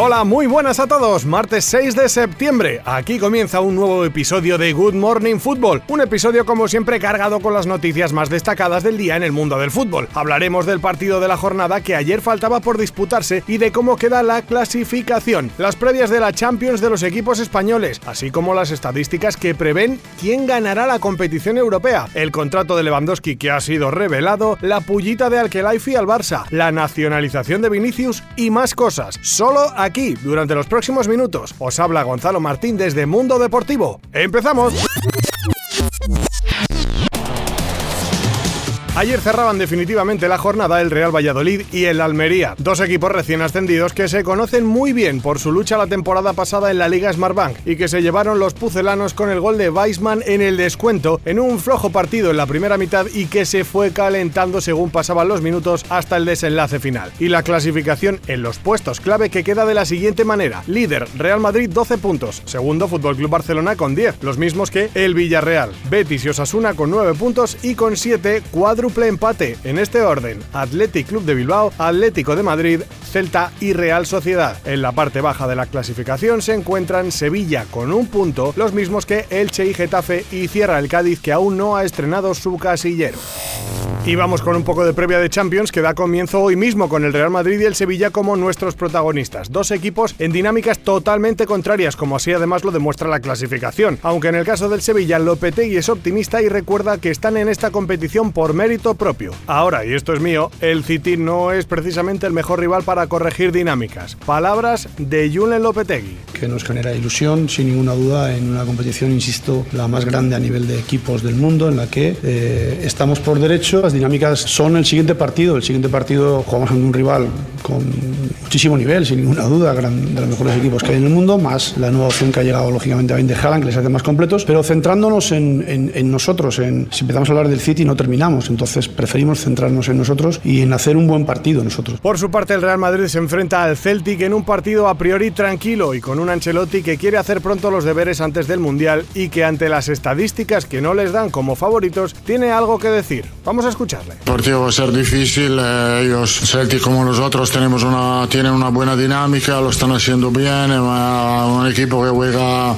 Hola, muy buenas a todos. Martes 6 de septiembre. Aquí comienza un nuevo episodio de Good Morning Football. Un episodio como siempre cargado con las noticias más destacadas del día en el mundo del fútbol. Hablaremos del partido de la jornada que ayer faltaba por disputarse y de cómo queda la clasificación. Las previas de la Champions de los equipos españoles, así como las estadísticas que prevén quién ganará la competición europea. El contrato de Lewandowski que ha sido revelado, la pullita de Alkelaifi al Barça, la nacionalización de Vinicius y más cosas. Solo a aquí durante los próximos minutos. Os habla Gonzalo Martín desde Mundo Deportivo. ¡Empezamos! Ayer cerraban definitivamente la jornada el Real Valladolid y el Almería, dos equipos recién ascendidos que se conocen muy bien por su lucha la temporada pasada en la Liga Smartbank y que se llevaron los pucelanos con el gol de Weisman en el descuento en un flojo partido en la primera mitad y que se fue calentando según pasaban los minutos hasta el desenlace final. Y la clasificación en los puestos clave que queda de la siguiente manera: líder Real Madrid 12 puntos, segundo Fútbol Club Barcelona con 10, los mismos que el Villarreal, Betis y Osasuna con 9 puntos y con 7 cuadro empate en este orden: Athletic Club de Bilbao, Atlético de Madrid, Celta y Real Sociedad. En la parte baja de la clasificación se encuentran Sevilla con un punto, los mismos que Elche y Getafe, y cierra el Cádiz que aún no ha estrenado su casillero. Y vamos con un poco de previa de Champions que da comienzo hoy mismo con el Real Madrid y el Sevilla como nuestros protagonistas. Dos equipos en dinámicas totalmente contrarias, como así además lo demuestra la clasificación. Aunque en el caso del Sevilla, Lopetegui es optimista y recuerda que están en esta competición por mérito propio. Ahora, y esto es mío, el City no es precisamente el mejor rival para corregir dinámicas. Palabras de Julen Lopetegui. Que nos genera ilusión, sin ninguna duda, en una competición, insisto, la más grande a nivel de equipos del mundo, en la que eh, estamos por derecho dinámicas son el siguiente partido. El siguiente partido jugamos ante un rival con muchísimo nivel, sin ninguna duda, de los mejores equipos que hay en el mundo, más la nueva opción que ha llegado lógicamente a de Haaland, que les hace más completos, pero centrándonos en, en, nosotros, en, si empezamos a hablar del City no terminamos, entonces preferimos centrarnos en nosotros y en hacer un buen partido nosotros. Por su parte, el Real Madrid se enfrenta al Celtic en un partido a priori tranquilo y con un Ancelotti que quiere hacer pronto los deberes antes del Mundial y que ante las estadísticas que no les dan como favoritos, tiene algo que decir. Vamos a escuchar el partido va a ser difícil. Eh, ellos, Celtic como nosotros, tenemos una, tienen una buena dinámica, lo están haciendo bien. Es un equipo que juega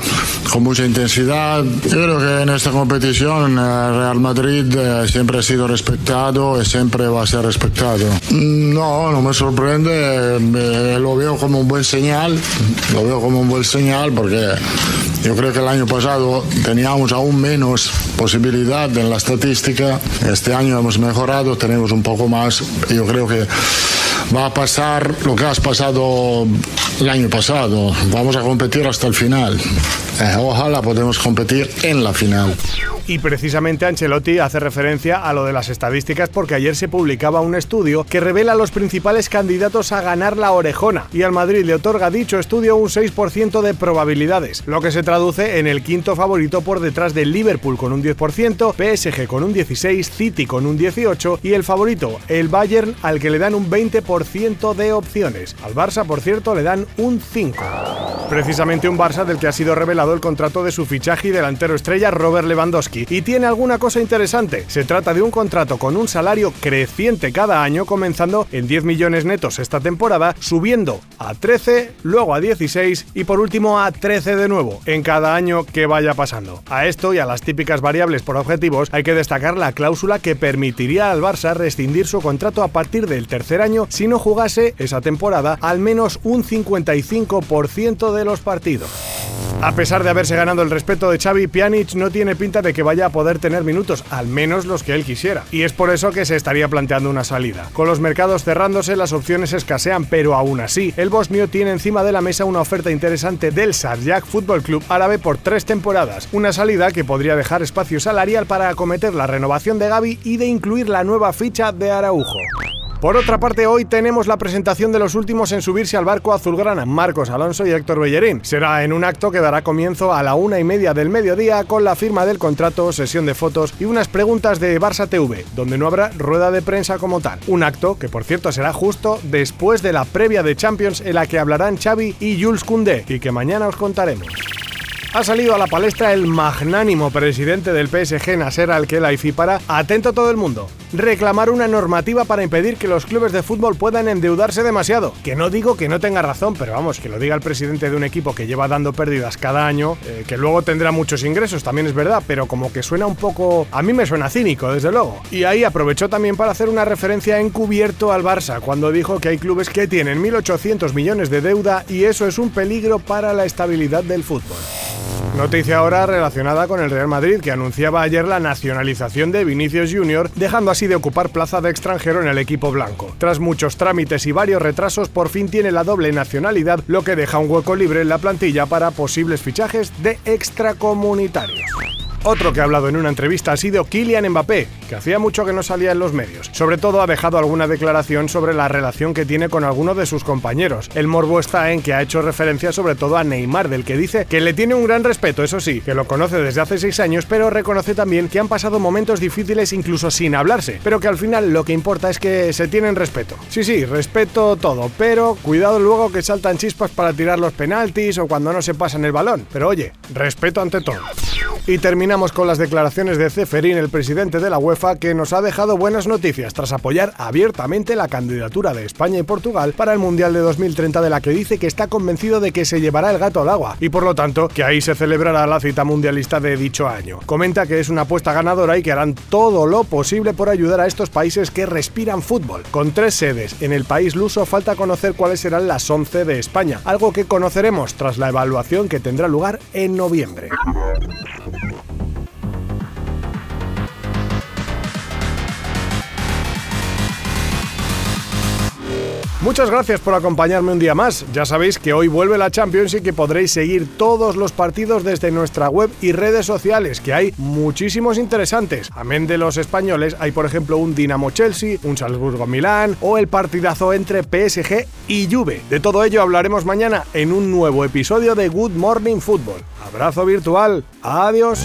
con mucha intensidad. Yo creo que en esta competición eh, Real Madrid eh, siempre ha sido respetado y siempre va a ser respetado. No, no me sorprende. lo veo como un buen señal. Lo veo como un buen señal porque yo creo que el año pasado teníamos aún menos posibilidad en la estadística. Este año hemos mejorado, tenemos un poco más. Yo creo que va a pasar lo que has pasado el año pasado. Vamos a competir hasta el final. Eh, ojalá podemos competir en la final. Y precisamente Ancelotti hace referencia a lo de las estadísticas porque ayer se publicaba un estudio que revela los principales candidatos a ganar la orejona y al Madrid le otorga dicho estudio un 6% de probabilidades, lo que se traduce en el quinto favorito por detrás del Liverpool con un 10%, PSG con un 16%, City con un 18% y el favorito, el Bayern, al que le dan un 20% de opciones. Al Barça, por cierto, le dan un 5%. Precisamente un Barça del que ha sido revelado el contrato de su fichaje y delantero estrella Robert Lewandowski y tiene alguna cosa interesante. Se trata de un contrato con un salario creciente cada año, comenzando en 10 millones netos esta temporada, subiendo a 13, luego a 16 y por último a 13 de nuevo en cada año que vaya pasando. A esto y a las típicas variables por objetivos hay que destacar la cláusula que permitiría al Barça rescindir su contrato a partir del tercer año si no jugase esa temporada al menos un 55% de los partidos. A pesar de haberse ganado el respeto de Xavi, Pjanic no tiene pinta de que vaya a poder tener minutos, al menos los que él quisiera. Y es por eso que se estaría planteando una salida. Con los mercados cerrándose, las opciones escasean, pero aún así, el bosnio tiene encima de la mesa una oferta interesante del Sarjak Fútbol Club árabe por tres temporadas. Una salida que podría dejar espacio salarial para acometer la renovación de Gaby y de incluir la nueva ficha de Araujo. Por otra parte, hoy tenemos la presentación de los últimos en subirse al barco azulgrana, Marcos Alonso y Héctor Bellerín. Será en un acto que dará comienzo a la una y media del mediodía con la firma del contrato, sesión de fotos y unas preguntas de Barça TV, donde no habrá rueda de prensa como tal. Un acto que, por cierto, será justo después de la previa de Champions en la que hablarán Xavi y Jules Koundé y que mañana os contaremos ha salido a la palestra el magnánimo presidente del PSG, Nasser Al-Khelaifi, para, atento todo el mundo, reclamar una normativa para impedir que los clubes de fútbol puedan endeudarse demasiado. Que no digo que no tenga razón, pero vamos, que lo diga el presidente de un equipo que lleva dando pérdidas cada año, eh, que luego tendrá muchos ingresos, también es verdad, pero como que suena un poco... A mí me suena cínico, desde luego. Y ahí aprovechó también para hacer una referencia encubierto al Barça, cuando dijo que hay clubes que tienen 1.800 millones de deuda y eso es un peligro para la estabilidad del fútbol. Noticia ahora relacionada con el Real Madrid, que anunciaba ayer la nacionalización de Vinicius Jr., dejando así de ocupar plaza de extranjero en el equipo blanco. Tras muchos trámites y varios retrasos, por fin tiene la doble nacionalidad, lo que deja un hueco libre en la plantilla para posibles fichajes de extracomunitarios. Otro que ha hablado en una entrevista ha sido Kylian Mbappé, que hacía mucho que no salía en los medios. Sobre todo ha dejado alguna declaración sobre la relación que tiene con alguno de sus compañeros. El morbo está en que ha hecho referencia sobre todo a Neymar, del que dice que le tiene un gran respeto, eso sí, que lo conoce desde hace seis años, pero reconoce también que han pasado momentos difíciles incluso sin hablarse, pero que al final lo que importa es que se tienen respeto. Sí, sí, respeto todo, pero cuidado luego que saltan chispas para tirar los penaltis o cuando no se pasan el balón. Pero oye, respeto ante todo. Y terminamos con las declaraciones de Ceferín, el presidente de la Que nos ha dejado buenas noticias tras apoyar abiertamente la candidatura de España y Portugal para el Mundial de 2030 de la que dice que está convencido de que se llevará el gato al agua y por lo tanto que ahí se celebrará la cita mundialista de dicho año. Comenta que es una apuesta ganadora y que harán todo lo posible por ayudar a estos países que respiran fútbol. Con tres sedes en el país luso falta conocer cuáles serán las 11 de España, algo que conoceremos tras la evaluación que tendrá lugar en noviembre. Muchas gracias por acompañarme un día más. Ya sabéis que hoy vuelve la Champions y que podréis seguir todos los partidos desde nuestra web y redes sociales, que hay muchísimos interesantes. Amén de los españoles, hay por ejemplo un Dinamo Chelsea, un Salzburgo Milán o el partidazo entre PSG y Juve. De todo ello hablaremos mañana en un nuevo episodio de Good Morning Football. Abrazo virtual. Adiós.